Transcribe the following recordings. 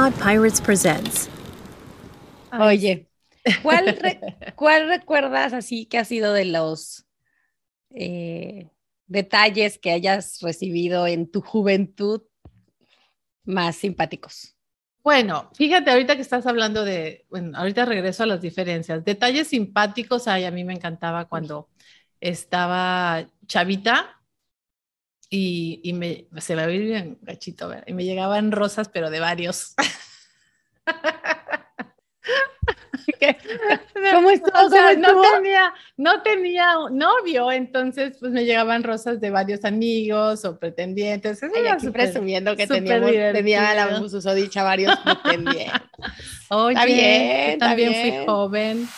Pod Pirates presents. Oye, ¿cuál, ¿cuál recuerdas así que ha sido de los eh, detalles que hayas recibido en tu juventud más simpáticos? Bueno, fíjate ahorita que estás hablando de, bueno, ahorita regreso a las diferencias. Detalles simpáticos, ay, a mí me encantaba cuando estaba chavita y, y me, se va a ver bien gachito, ¿verdad? y me llegaban rosas, pero de varios. ¿Cómo estuvo? O sea, no tenía, no tenía novio, entonces pues me llegaban rosas de varios amigos o pretendientes. Eso super, presumiendo que teníamos, tenía la susodicha varios pretendientes. Oye, está bien, también fui joven.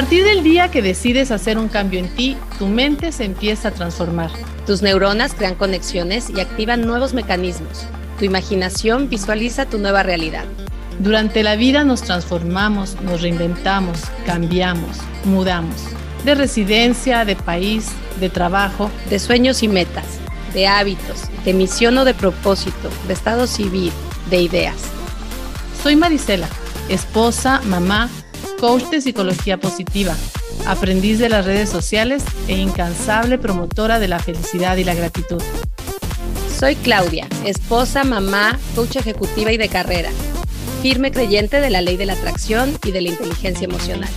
Partir del día que decides hacer un cambio en ti, tu mente se empieza a transformar. Tus neuronas crean conexiones y activan nuevos mecanismos. Tu imaginación visualiza tu nueva realidad. Durante la vida nos transformamos, nos reinventamos, cambiamos, mudamos. De residencia, de país, de trabajo. De sueños y metas, de hábitos, de misión o de propósito, de estado civil, de ideas. Soy Marisela, esposa, mamá, coach de psicología positiva, aprendiz de las redes sociales e incansable promotora de la felicidad y la gratitud. Soy Claudia, esposa, mamá, coach ejecutiva y de carrera, firme creyente de la ley de la atracción y de la inteligencia emocional.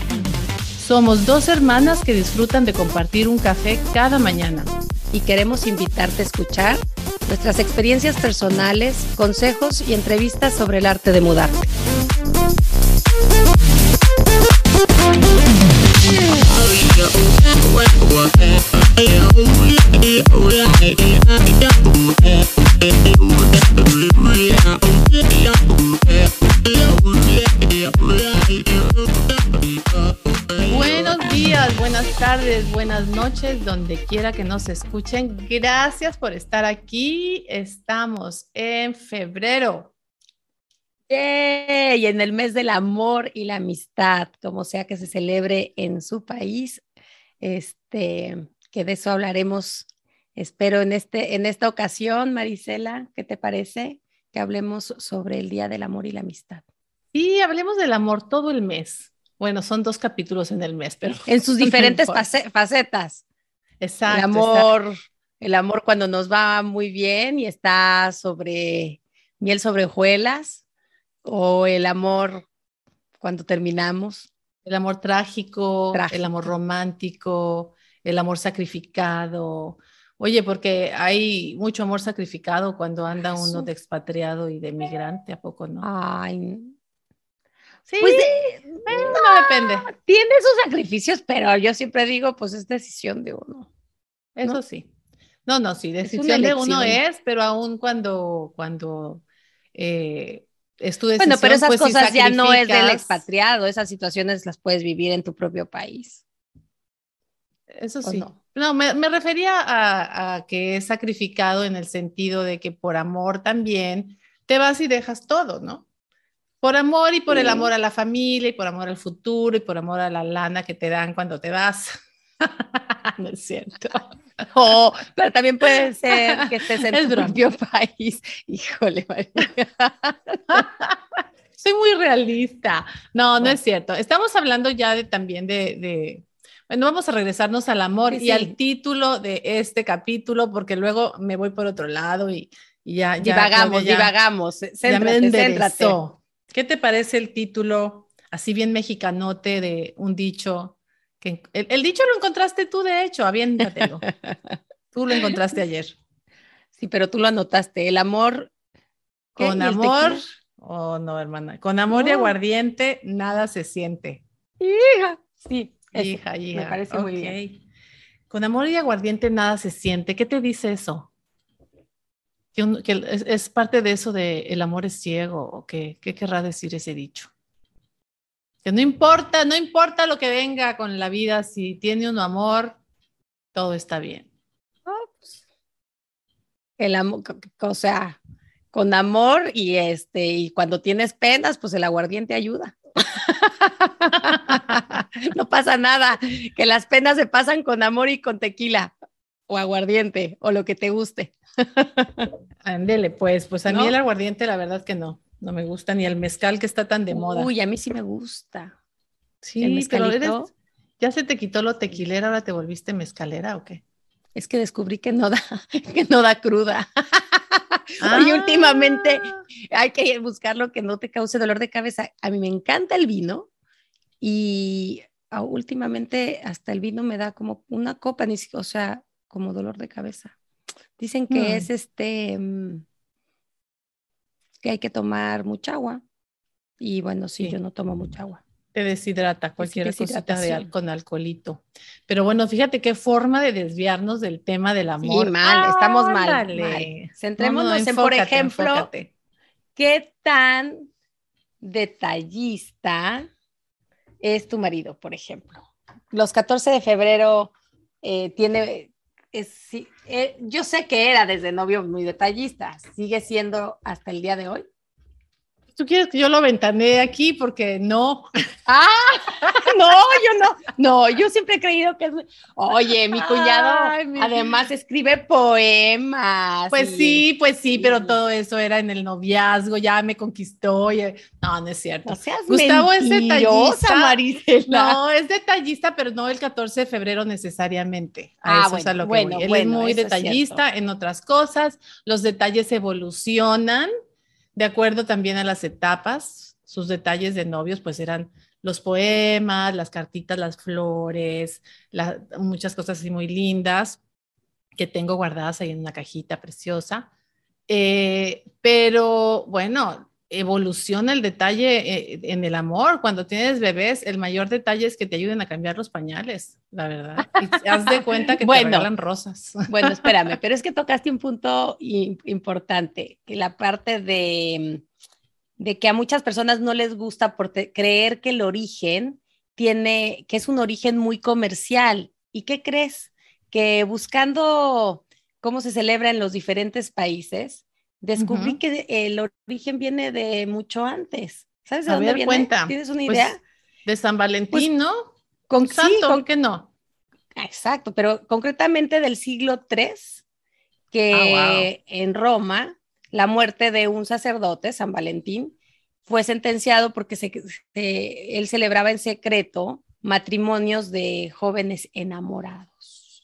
Somos dos hermanas que disfrutan de compartir un café cada mañana. Y queremos invitarte a escuchar nuestras experiencias personales, consejos y entrevistas sobre el arte de mudarte. Buenas tardes, buenas noches, donde quiera que nos escuchen. Gracias por estar aquí. Estamos en febrero y en el mes del amor y la amistad, como sea que se celebre en su país, este, que de eso hablaremos, espero, en, este, en esta ocasión, Marisela, ¿qué te parece? Que hablemos sobre el Día del Amor y la Amistad. Sí, hablemos del amor todo el mes. Bueno, son dos capítulos en el mes, pero... En sus diferentes facetas. Exacto. El amor, el amor cuando nos va muy bien y está sobre miel sobre hojuelas, o el amor cuando terminamos. El amor trágico, el amor romántico, el amor sacrificado. Oye, porque hay mucho amor sacrificado cuando anda uno de expatriado y de migrante, ¿a poco no? Ay. Sí, pues no, depende. Tiene sus sacrificios, pero yo siempre digo, pues es decisión de uno. Eso sí. No, no, sí, decisión de uno es, pero aún cuando, cuando eh, bueno, pero esas pues, cosas ya no es del expatriado, esas situaciones las puedes vivir en tu propio país. Eso sí. No, me, refería a, que es sacrificado en el sentido de que por amor también te vas y dejas todo, ¿no? Por amor y por el amor a la familia y por amor al futuro y por amor a la lana que te dan cuando te vas. no es cierto. Oh, pero también puede ser que estés en tu propio país. Híjole, María. Soy muy realista. No, no es cierto. Estamos hablando ya de, también de, bueno, vamos a regresarnos al amor y al título de este capítulo, porque luego me voy por otro lado y, ya, ya. Divagamos, divagamos. Céntrate, ¿Qué te parece el título, así bien mexicanote, de un dicho el, dicho lo encontraste tú, de hecho, aviéntatelo. tú lo encontraste ayer. Sí, pero tú lo anotaste. El amor. Con amor. Oh, no, hermana. Con amor y aguardiente, nada se siente. Hija. Sí. Hija, hija. Me parece muy bien. Con amor y aguardiente, nada se siente. ¿Qué te dice eso? Que, es, parte de eso de el amor es ciego, o qué, qué querrá decir ese dicho? Que no importa, no importa lo que venga con la vida, si tiene un amor, todo está bien. El amor, o sea, con amor y este, y cuando tienes penas, pues el aguardiente ayuda. no pasa nada, que las penas se pasan con amor y con tequila o aguardiente o lo que te guste. Ándele, pues, pues a mí el aguardiente la verdad que no, no me gusta ni el mezcal que está tan de moda. Uy, a mí sí me gusta. Sí, el pero ya se te quitó lo tequilera, ahora te volviste mezcalera o qué? Es que descubrí que no da, que no da cruda. Y últimamente ah. hay que buscar lo que no te cause dolor de cabeza. A mí me encanta el vino y ah, últimamente hasta el vino me da como una copa, o sea, como dolor de cabeza. Dicen que mm. es este, mm, que hay que tomar mucha agua. Y bueno, sí, yo no tomo mucha agua. Te deshidrata cualquier cosita de con alcoholito. Pero bueno, fíjate qué forma de desviarnos del tema del amor. Sí, mal, estamos mal, Centrémonos en, por ejemplo, qué tan detallista es tu marido, por ejemplo. Los 14 de febrero eh, tiene, eh, yo sé que era desde novio muy detallista, sigue siendo hasta el día de hoy. ¿Tú quieres que yo lo ventaneé aquí? Porque no. Ah, no, yo no. No, yo siempre he creído que es. Oye, mi cuñado además escribe poemas. Pues sí, pues sí, pero todo eso era en el noviazgo, ya me conquistó. No, no es cierto. Gustavo es detallista. Marisela. No, es detallista, pero no el 14 de febrero necesariamente. ah, bueno, bueno, Él es muy detallista en otras cosas. Los detalles evolucionan de acuerdo también a las etapas, sus detalles de novios pues eran los poemas, las cartitas, las flores, muchas cosas así muy lindas que tengo guardadas ahí en una cajita preciosa. Eh, pero bueno, evoluciona el detalle eh, en el amor. Cuando tienes bebés, el mayor detalle es que te ayuden a cambiar los pañales, la verdad. Y haz de cuenta que te regalan rosas. Bueno, espérame, pero es que tocaste un punto importante, que la parte de, de que a muchas personas no les gusta por creer que el origen tiene, que es un origen muy comercial. ¿Y qué crees? Que buscando cómo se celebra en los diferentes países, descubrí que el origen viene de mucho antes. ¿Sabes de dónde viene? ¿Tienes una pues, idea? de San Valentín, pues, ¿no? Con santo, sí, que no? Exacto, pero concretamente del siglo III, que ah, en Roma, la muerte de un sacerdote, San Valentín, fue sentenciado porque se, él celebraba en secreto matrimonios de jóvenes enamorados.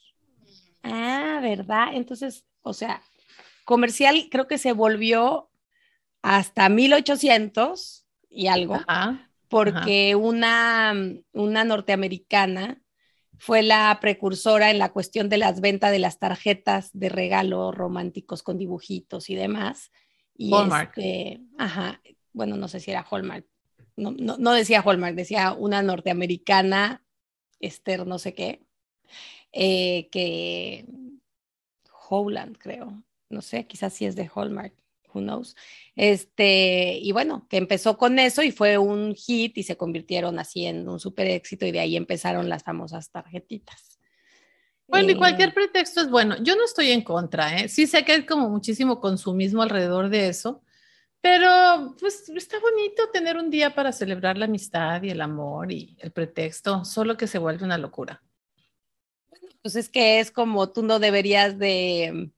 Ah, ¿verdad? Entonces, o sea, comercial creo que se volvió hasta 1800 y algo, porque Una, una norteamericana fue la precursora en la cuestión de las ventas de las tarjetas de regalo románticos con dibujitos y demás. Y Hallmark. Este, ajá, bueno, no sé si era Hallmark. No, no, decía Hallmark, decía una norteamericana, Esther, no sé qué, eh, que Howland, creo, no sé, quizás sí es de Hallmark, who knows. Este, y bueno, que empezó con eso y fue un hit y se convirtieron así en un súper éxito y de ahí empezaron las famosas tarjetitas. Bueno, y eh, cualquier pretexto es bueno. Yo no estoy en contra, ¿eh? Sí sé que hay como muchísimo consumismo alrededor de eso, pero pues está bonito tener un día para celebrar la amistad y el amor y el pretexto, solo que se vuelve una locura. Pues es que es como tú no deberías de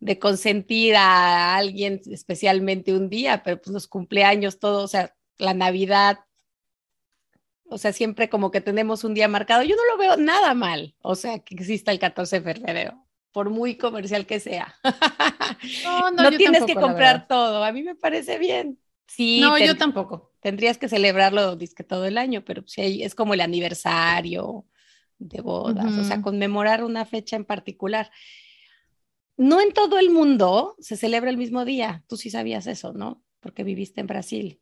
de consentir a alguien especialmente un día, pero pues los cumpleaños, todo, o sea, la Navidad, o sea, siempre como que tenemos un día marcado. Yo no lo veo nada mal, o sea, que exista el 14 de febrero, por muy comercial que sea. No, no, no tienes que comprar todo, a mí me parece bien. Sí, no, yo tampoco. Tendrías que celebrarlo que todo el año, pero sí, es como el aniversario de bodas, o sea, conmemorar una fecha en particular no en todo el mundo se celebra el mismo día. Tú sí sabías eso, ¿no? Porque viviste en Brasil.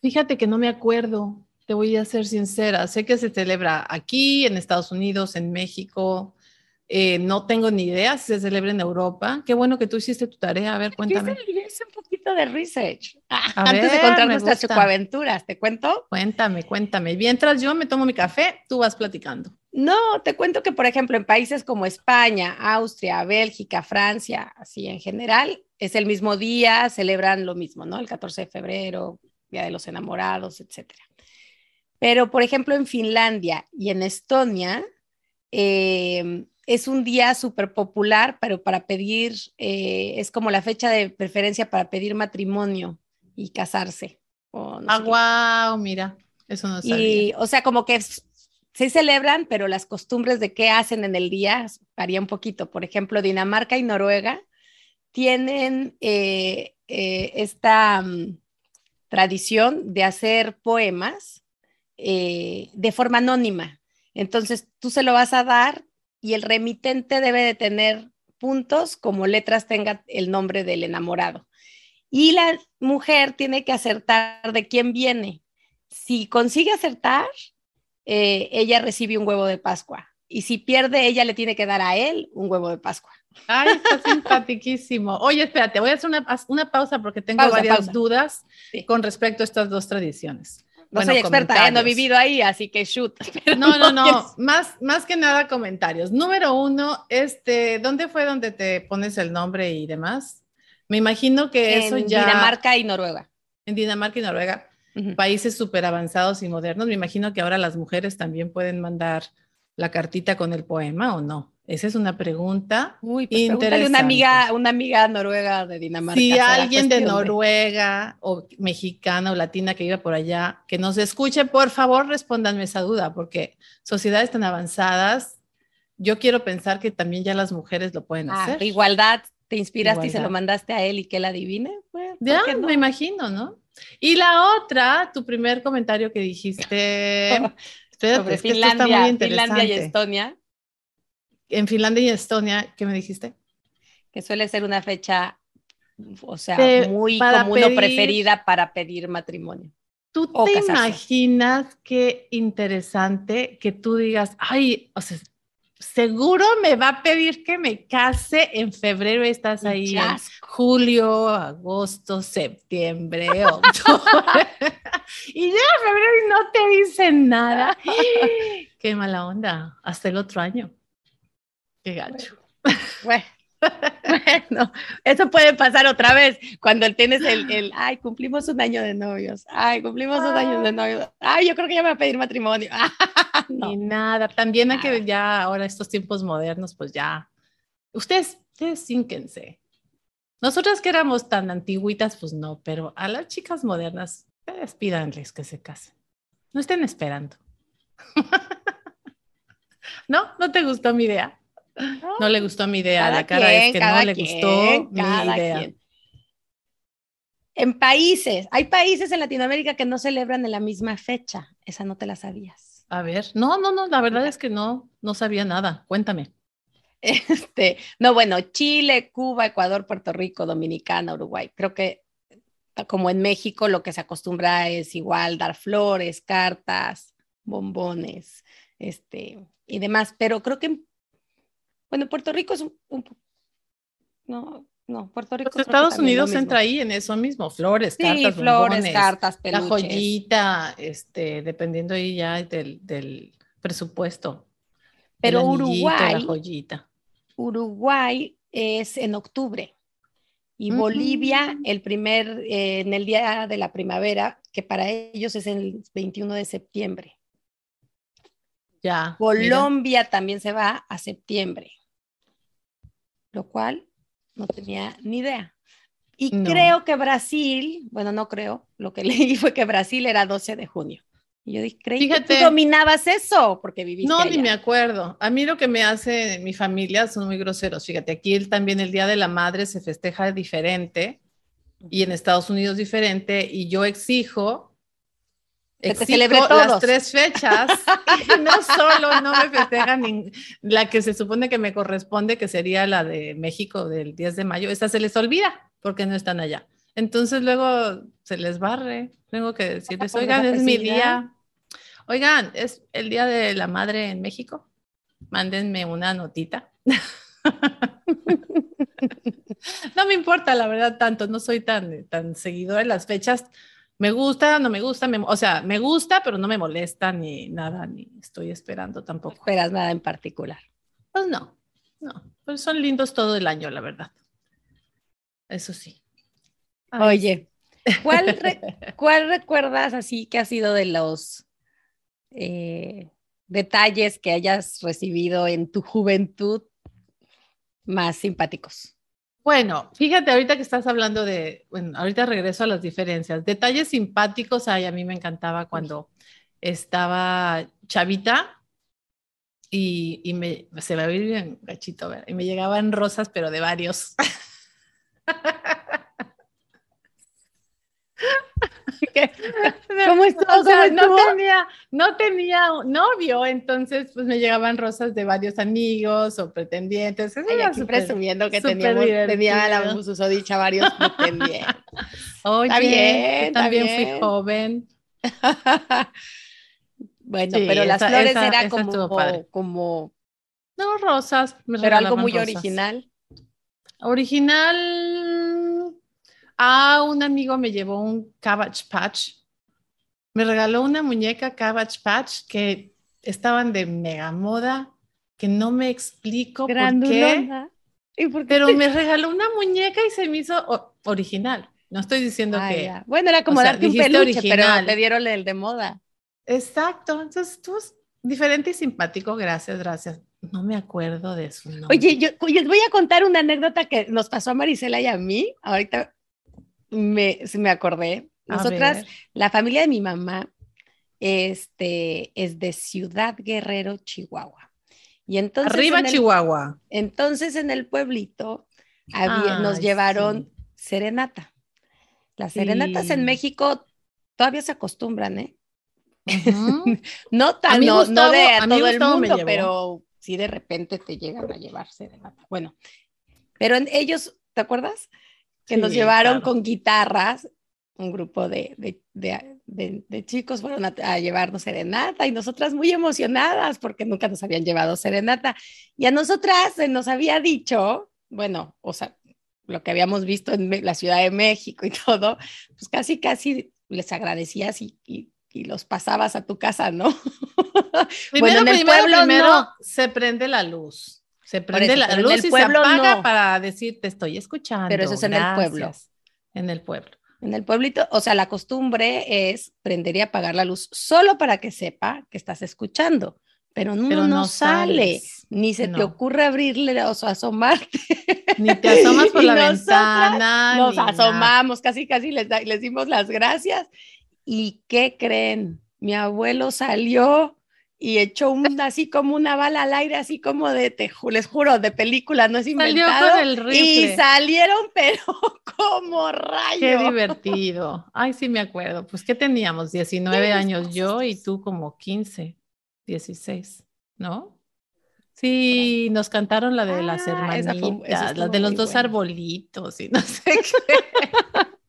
Fíjate que no me acuerdo, te voy a ser sincera. Sé que se celebra aquí, en Estados Unidos, en México. Eh, no tengo ni idea si se celebra en Europa. Qué bueno que tú hiciste tu tarea. A ver, cuéntame. Hice un poquito de research. antes de contar nuestras chocoaventuras, ¿te cuento? Cuéntame, cuéntame. Mientras yo me tomo mi café, tú vas platicando. No, te cuento que, por ejemplo, en países como España, Austria, Bélgica, Francia, así en general, es el mismo día, celebran lo mismo, ¿no? El 14 de febrero, Día de los Enamorados, etcétera. Pero, por ejemplo, en Finlandia y en Estonia, eh, es un día súper popular, pero para pedir, eh, es como la fecha de preferencia para pedir matrimonio y casarse. ah, wow, mira, eso no sabía. Y, o sea, como que se celebran, pero las costumbres de qué hacen en el día varían un poquito. Por ejemplo, Dinamarca y Noruega tienen eh, esta mm, tradición de hacer poemas eh, de forma anónima. Entonces, tú se lo vas a dar y el remitente debe de tener puntos como letras tenga el nombre del enamorado. Y la mujer tiene que acertar de quién viene. Si consigue acertar, eh, ella recibe un huevo de Pascua. Y si pierde, ella le tiene que dar a él un huevo de Pascua. Ay, está simpaticísimo. Oye, espérate, voy a hacer una, pausa porque tengo varias dudas con respecto a estas dos tradiciones. No soy experta, ¿eh? no he vivido ahí, así que shoot. No, no, no, más, más que nada comentarios. Número uno, este, ¿dónde fue donde te pones el nombre y demás? Me imagino que eso ya... En Dinamarca y Noruega. En Dinamarca y Noruega, países súper avanzados y modernos. Me imagino que ahora las mujeres también pueden mandar la cartita con el poema o no. Esa es una pregunta Uy, pues interesante. Una amiga, una amiga noruega de Dinamarca. Si alguien de Noruega o mexicana o latina que iba por allá, que nos escuche, por favor respóndanme esa duda, porque sociedades tan avanzadas, yo quiero pensar que también ya las mujeres lo pueden ah, hacer. Igualdad, te inspiraste y se lo mandaste a él y que la adivine. Pues, ya, me imagino, ¿no? Y la otra, tu primer comentario que dijiste, espérate, Finlandia, Finlandia y Estonia en Finlandia y Estonia, ¿qué me dijiste? Que suele ser una fecha, o sea, muy común o preferida para pedir matrimonio. ¿Tú te imaginas qué interesante que tú digas, ay, o sea, seguro me va a pedir que me case en febrero, estás ahí en julio, agosto, septiembre, octubre. y ya en febrero y no te dicen nada. qué mala onda, hasta el otro año. Qué gacho. Bueno, eso puede pasar otra vez cuando tienes el, el, ay, cumplimos un año de novios, ay, cumplimos un año de novios, ay, yo creo que ya me va a pedir matrimonio. Ni nada, también hay que ya ahora estos tiempos modernos, pues ya, ustedes, ustedes sínquense. Nosotras que éramos tan antiguitas, pues no, pero a las chicas modernas, ustedes pídanles que se casen. No estén esperando. ¿No? ¿No te gustó mi idea? No le gustó mi idea, la cara es que no le gustó mi idea. En países, hay países en Latinoamérica que no celebran en la misma fecha. Esa no te la sabías. A ver, no, no, no, la verdad es que no, no sabía nada. Cuéntame. Este, no, bueno, Chile, Cuba, Ecuador, Puerto Rico, Dominicana, Uruguay. Creo que como en México lo que se acostumbra es igual dar flores, cartas, bombones, este y demás, pero creo que en bueno, Puerto Rico es un, no, no, Puerto Rico. Pues Estados Unidos entra ahí en eso mismo, flores, cartas, flores, cartas, peluches. La joyita, este, dependiendo ahí ya del, presupuesto. Pero Uruguay, joyita. Uruguay es en octubre y Bolivia el primer, eh, en el día de la primavera, que para ellos es el 21 de septiembre. Ya. Colombia también se va a septiembre lo cual no tenía ni idea. Y creo que Brasil, bueno, no creo, lo que leí fue que Brasil era 12 de junio. Y yo dije, creí que tú dominabas eso porque viviste No, ni me acuerdo. A mí lo que me hace mi familia son muy groseros. Fíjate, aquí también el Día de la Madre se festeja diferente y en Estados Unidos diferente y yo exijo que te celebre las tres fechas y no solo no me festejan la que se supone que me corresponde, que sería la de México del 10 de mayo, esa se les olvida porque no están allá. Entonces luego se les barre, tengo que decirles, oigan, es mi día. Oigan, es el día de la madre en México. Mándenme una notita. no me importa, la verdad, tanto, no soy tan, tan seguidora de las fechas Me gusta, no me gusta, o sea, me gusta, pero no me molesta ni nada, ni estoy esperando tampoco. No esperas nada en particular. Pues no, no, pues son lindos todo el año, la verdad. Eso sí. Oye, ¿cuál, ¿cuál recuerdas así que ha sido de los eh, detalles que hayas recibido en tu juventud más simpáticos? Bueno, fíjate, ahorita que estás hablando de, bueno, ahorita regreso a las diferencias. Detalles simpáticos, ay, a mí me encantaba cuando estaba chavita y, y me, se ver bien gachito, ¿verdad? y me llegaban rosas, pero de varios. ¿Cómo estuvo? no, tenía, no tenía novio, entonces pues me llegaban rosas de varios amigos o pretendientes. Eso Ay, aquí presumiendo que teníamos, tenía la dicha varios pretendientes. Oye, bien, también fui joven. bueno, pero las flores era como, como... No, rosas. pero algo muy original. Original. Ah, un amigo me llevó un Cabbage Patch. Me regaló una muñeca Cabbage Patch que estaban de mega moda, que no me explico por qué. Pero me regaló una muñeca y se me hizo original. No estoy diciendo ah, que. Bueno, era como darte un peluche, pero te dieron el de moda. Exacto. Entonces, estuvo diferente y simpático. Gracias, gracias. No me acuerdo de eso. Oye, yo les voy a contar una anécdota que nos pasó a Marisela y a mí. Ahorita me, me acordé. Nosotras, la familia de mi mamá, este, es de Ciudad Guerrero, Chihuahua. Y entonces Arriba Chihuahua. Entonces en el pueblito nos llevaron serenata. Las serenatas en México todavía se acostumbran, ¿eh? no tan, no, de a, todo el mundo, pero sí de repente te llegan a llevarse de nada. Bueno, pero ellos, ¿te acuerdas? Que nos llevaron con guitarras, un grupo de, de, chicos fueron a, llevarnos serenata y nosotras muy emocionadas porque nunca nos habían llevado serenata. Y a nosotras se nos había dicho, bueno, o sea, lo que habíamos visto en la Ciudad de México y todo, pues casi, casi les agradecías y, y y los pasabas a tu casa, ¿no? Primero, bueno, en el pueblo primero se prende la luz. Se prende la luz y se apaga para decir te estoy escuchando. Pero eso es en el pueblo. En el pueblo. En el pueblito, o sea, la costumbre es prender y apagar la luz solo para que sepa que estás escuchando, pero no, no, sale, ni se te ocurre abrirle o asomarte. Ni te asomas por la ventana. Nos asomamos, casi, casi les, les dimos las gracias ¿Y qué creen? Mi abuelo salió y echó un, así como una bala al aire, así como de, te, les juro, de película, no es inventado. Salió con el Y salieron, pero como rayos. Qué divertido. Ay, sí me acuerdo. Pues, ¿qué teníamos? 19 años yo y tú como 15, 16, ¿no? Sí, nos cantaron la de las ah, hermanitas, la de los dos arbolitos y no sé qué.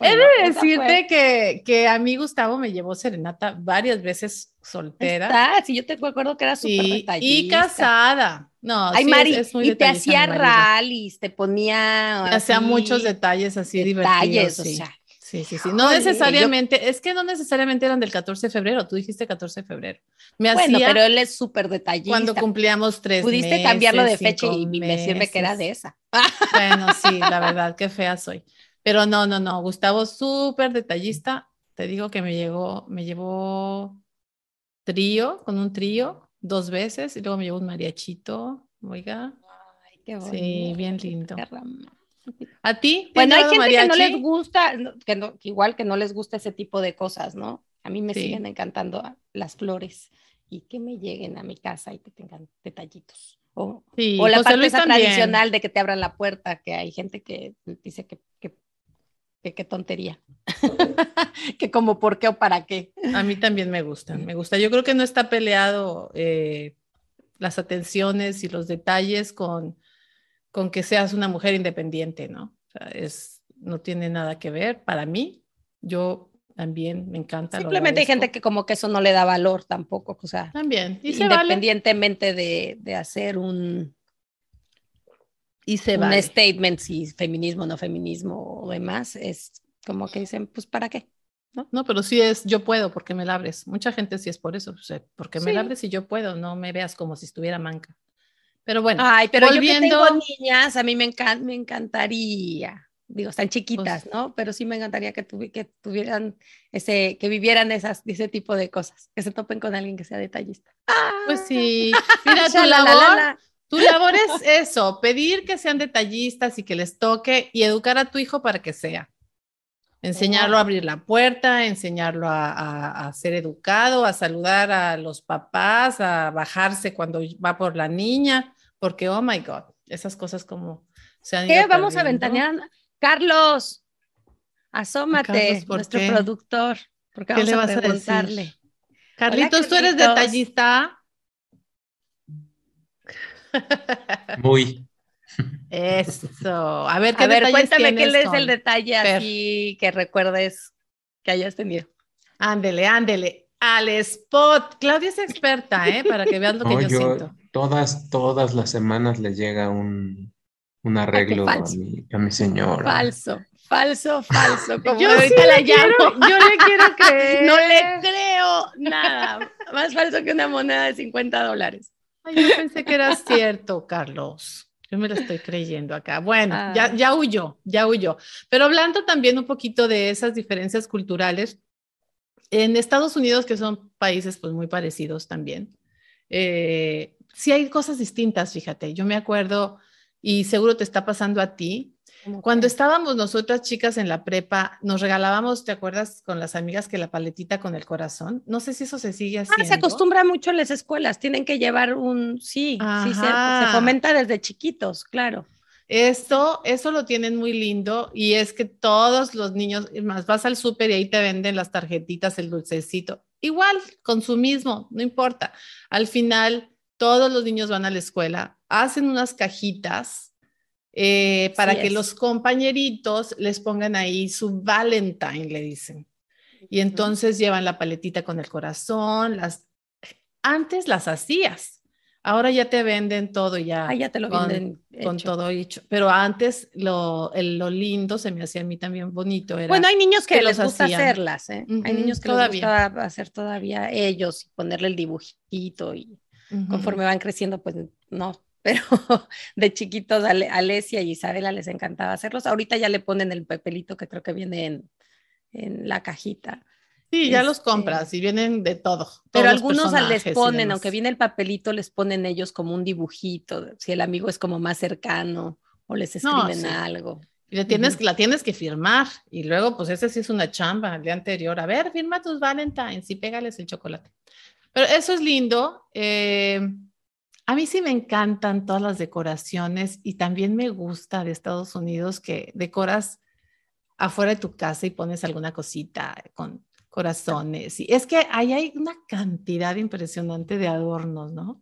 He de decirte que, que, a mí Gustavo me llevó serenata varias veces soltera. Está, sí, yo te acuerdo que era súper sí, Y casada. No, Ay, Mari, y te hacía rallies, te ponía. hacía muchos detalles así detalles, divertidos. O sea, Sí, sí, sí. No necesariamente, es que no necesariamente eran del 14 de febrero, tú dijiste 14 de febrero. Me bueno, pero él es súper detallista. Cuando cumplíamos tres Pudiste cambiarlo de fecha y decirme que era de esa. Bueno, sí, la verdad, qué fea soy. Pero no, no, no, Gustavo súper detallista. Te digo que me llegó, me llevó trío, con un trío, dos veces, y luego me llevó un mariachito, oiga. Ay, qué bonito. Sí, bien lindo. ¿A ti? Bueno, hay gente que no les gusta, que, igual que no les gusta ese tipo de cosas, ¿no? A mí me siguen encantando las flores y que me lleguen a mi casa y que tengan detallitos. O, o la parte tradicional de que te abran la puerta, que hay gente que dice que, que qué tontería. que como por qué o para qué. A mí también me gusta, me gusta. Yo creo que no está peleado eh, las atenciones y los detalles con, con que seas una mujer independiente, ¿no? O sea, es, no tiene nada que ver para mí. Yo también me encanta. Simplemente hay gente que como que eso no le da valor tampoco, o sea, también. independientemente de, de hacer un, y se un statement si feminismo, no feminismo o demás, es como que dicen, pues ¿para qué? ¿no? No, pero sí es yo puedo porque me labres. Mucha gente sí es por eso, porque me labres y yo puedo, no me veas como si estuviera manca. Pero bueno, Ay, pero volviendo... yo que tengo niñas, a mí me, me encantaría digo, están chiquitas, pues ¿no? Pero sí me encantaría que, que tuvieran ese, que vivieran esas, ese tipo de cosas, que se topen con alguien que sea detallista. Pues sí, mira, tu labor, tu labor es eso, pedir que sean detallistas y que les toque y educar a tu hijo para que sea. Enseñarlo a abrir la puerta, enseñarlo a, a, ser educado, a saludar a los papás, a bajarse cuando va por la niña, porque, oh my God, esas cosas como se han ¿Qué? Vamos a ventanear. Carlos, asómate, nuestro productor, porque vamos ¿Qué le vas a preguntarle. Carlitos, ¿tú eres detallista? Muy. Eso. A ver, ¿qué a ver cuéntame qué es el detalle así que recuerdes que hayas tenido. Ándele, ándele. Al spot. Claudia es experta, ¿eh? Para que vean lo que yo, siento. Todas, todas las semanas le llega un, un arreglo a mi, a mi señora. Falso, falso, falso. Como yo ahorita la llamo. yo le quiero creer. No le creo nada. Más falso que una moneda de 50 dólares. Ay, yo pensé que era cierto, Carlos. Yo me lo estoy creyendo acá. Bueno, ya, ah. ya huyó, ya huyó. Pero hablando también un poquito de esas diferencias culturales, en Estados Unidos, que son países pues muy parecidos también, eh, sí hay cosas distintas, fíjate. Yo me acuerdo y seguro te está pasando a ti. Cuando estábamos nosotras chicas en la prepa, nos regalábamos, ¿te acuerdas con las amigas que la paletita con el corazón? No sé si eso se sigue haciendo. Ah, se acostumbra mucho en las escuelas, tienen que llevar un, sí, sí se, se, fomenta desde chiquitos, claro. Esto, eso lo tienen muy lindo y es que todos los niños, más vas al súper y ahí te venden las tarjetitas, el dulcecito. Igual, consumismo, no importa. Al final, todos los niños van a la escuela, hacen unas cajitas eh, para que los compañeritos les pongan ahí su Valentine, le dicen. Y entonces llevan la paletita con el corazón, las antes las hacías. Ahora ya te venden todo ya. Ah, ya te lo con, venden con todo hecho. Pero antes lo, lo, lindo se me hacía a mí también bonito. Era bueno, hay niños que, les gusta hacerlas, ¿eh? Hay niños que les gusta hacer todavía ellos y ponerle el dibujito y Conforme van creciendo, pues no, pero de chiquitos a Alesia y Isabela les encantaba hacerlos. Ahorita ya le ponen el papelito que creo que viene en, en la cajita. Sí, ya los este, compras y vienen de todo. Pero algunos les ponen, aunque viene el papelito, les ponen ellos como un dibujito, si el amigo es como más cercano o les escriben algo. Y le tienes, la tienes que firmar y luego pues ese sí es una chamba el día anterior. A ver, firma tus Valentines y pégales el chocolate. Pero eso es lindo. Eh, a mí sí me encantan todas las decoraciones y también me gusta de Estados Unidos que decoras afuera de tu casa y pones alguna cosita con corazones. Y es que ahí hay una cantidad impresionante de adornos, ¿no?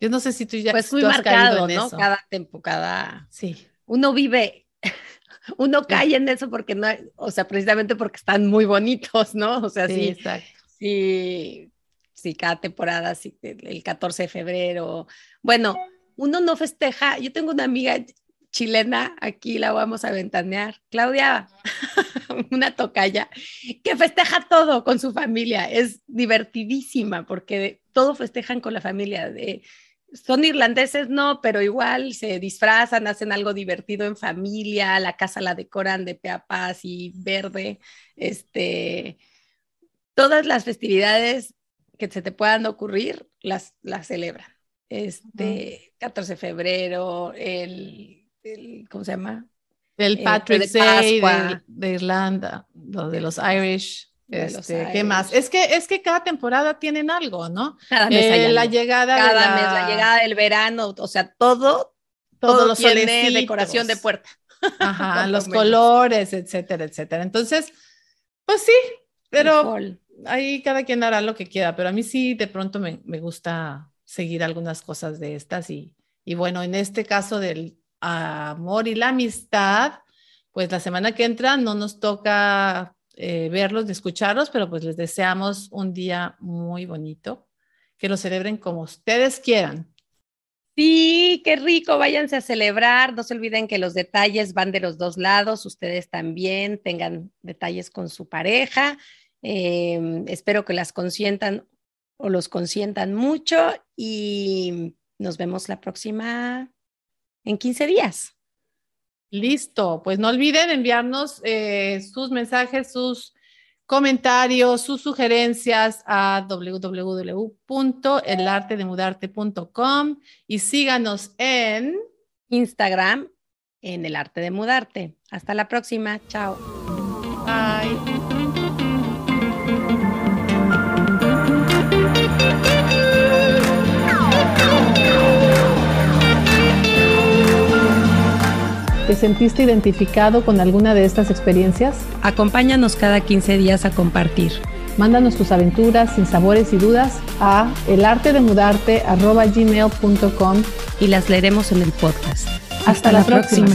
Yo no sé si tú ya pues muy marcado, ¿no? Cada tiempo, cada sí. Uno vive, uno cae en eso porque no, o sea, precisamente porque están muy bonitos, ¿no? O sea, sí, sí, sí sí, cada temporada, sí, el 14 de febrero. Bueno, uno no festeja. Yo tengo una amiga chilena, aquí la vamos a ventanear, Claudia, una tocaya, que festeja todo con su familia. Es divertidísima porque todo festejan con la familia. De, son irlandeses, no, pero igual se disfrazan, hacen algo divertido en familia, la casa la decoran de peapas y verde. Este, todas las festividades que se te puedan ocurrir, las, las celebran. Este, 14 de febrero, el, ¿cómo se llama? El eh, Patrick's Day de, Irlanda, lo de los Irish. Este, ¿Qué más? Es que, es que cada temporada tienen algo, ¿no? Cada mes eh, la llegada cada mes, la llegada del verano, o sea, todo, todo, los tiene decoración de puerta. Ajá, los colores, etcétera, etcétera. Entonces, pues sí, pero ahí cada quien hará lo que quiera, pero a mí sí de pronto me, me gusta seguir algunas cosas de estas y, y, bueno, en este caso del amor y la amistad, pues la semana que entra no nos toca eh, verlos ni escucharlos, pero pues les deseamos un día muy bonito, que lo celebren como ustedes quieran. Sí, qué rico, váyanse a celebrar. No se olviden que los detalles van de los dos lados. Ustedes también tengan detalles con su pareja. Em, espero que las consientan o los consientan mucho y nos vemos la próxima en 15 días. Listo, pues no olviden enviarnos eh, sus mensajes, sus comentarios, sus sugerencias a www.elartedemudarte.com y síganos en Instagram en el arte de mudarte. Hasta la próxima. Chao. Bye. ¿Te sentiste identificado con alguna de estas experiencias? Acompáñanos cada 15 días a compartir. Mándanos tus aventuras, sin sabores y dudas a elartedemudarte.gmail.com y las leeremos en el podcast. Hasta, la, próxima.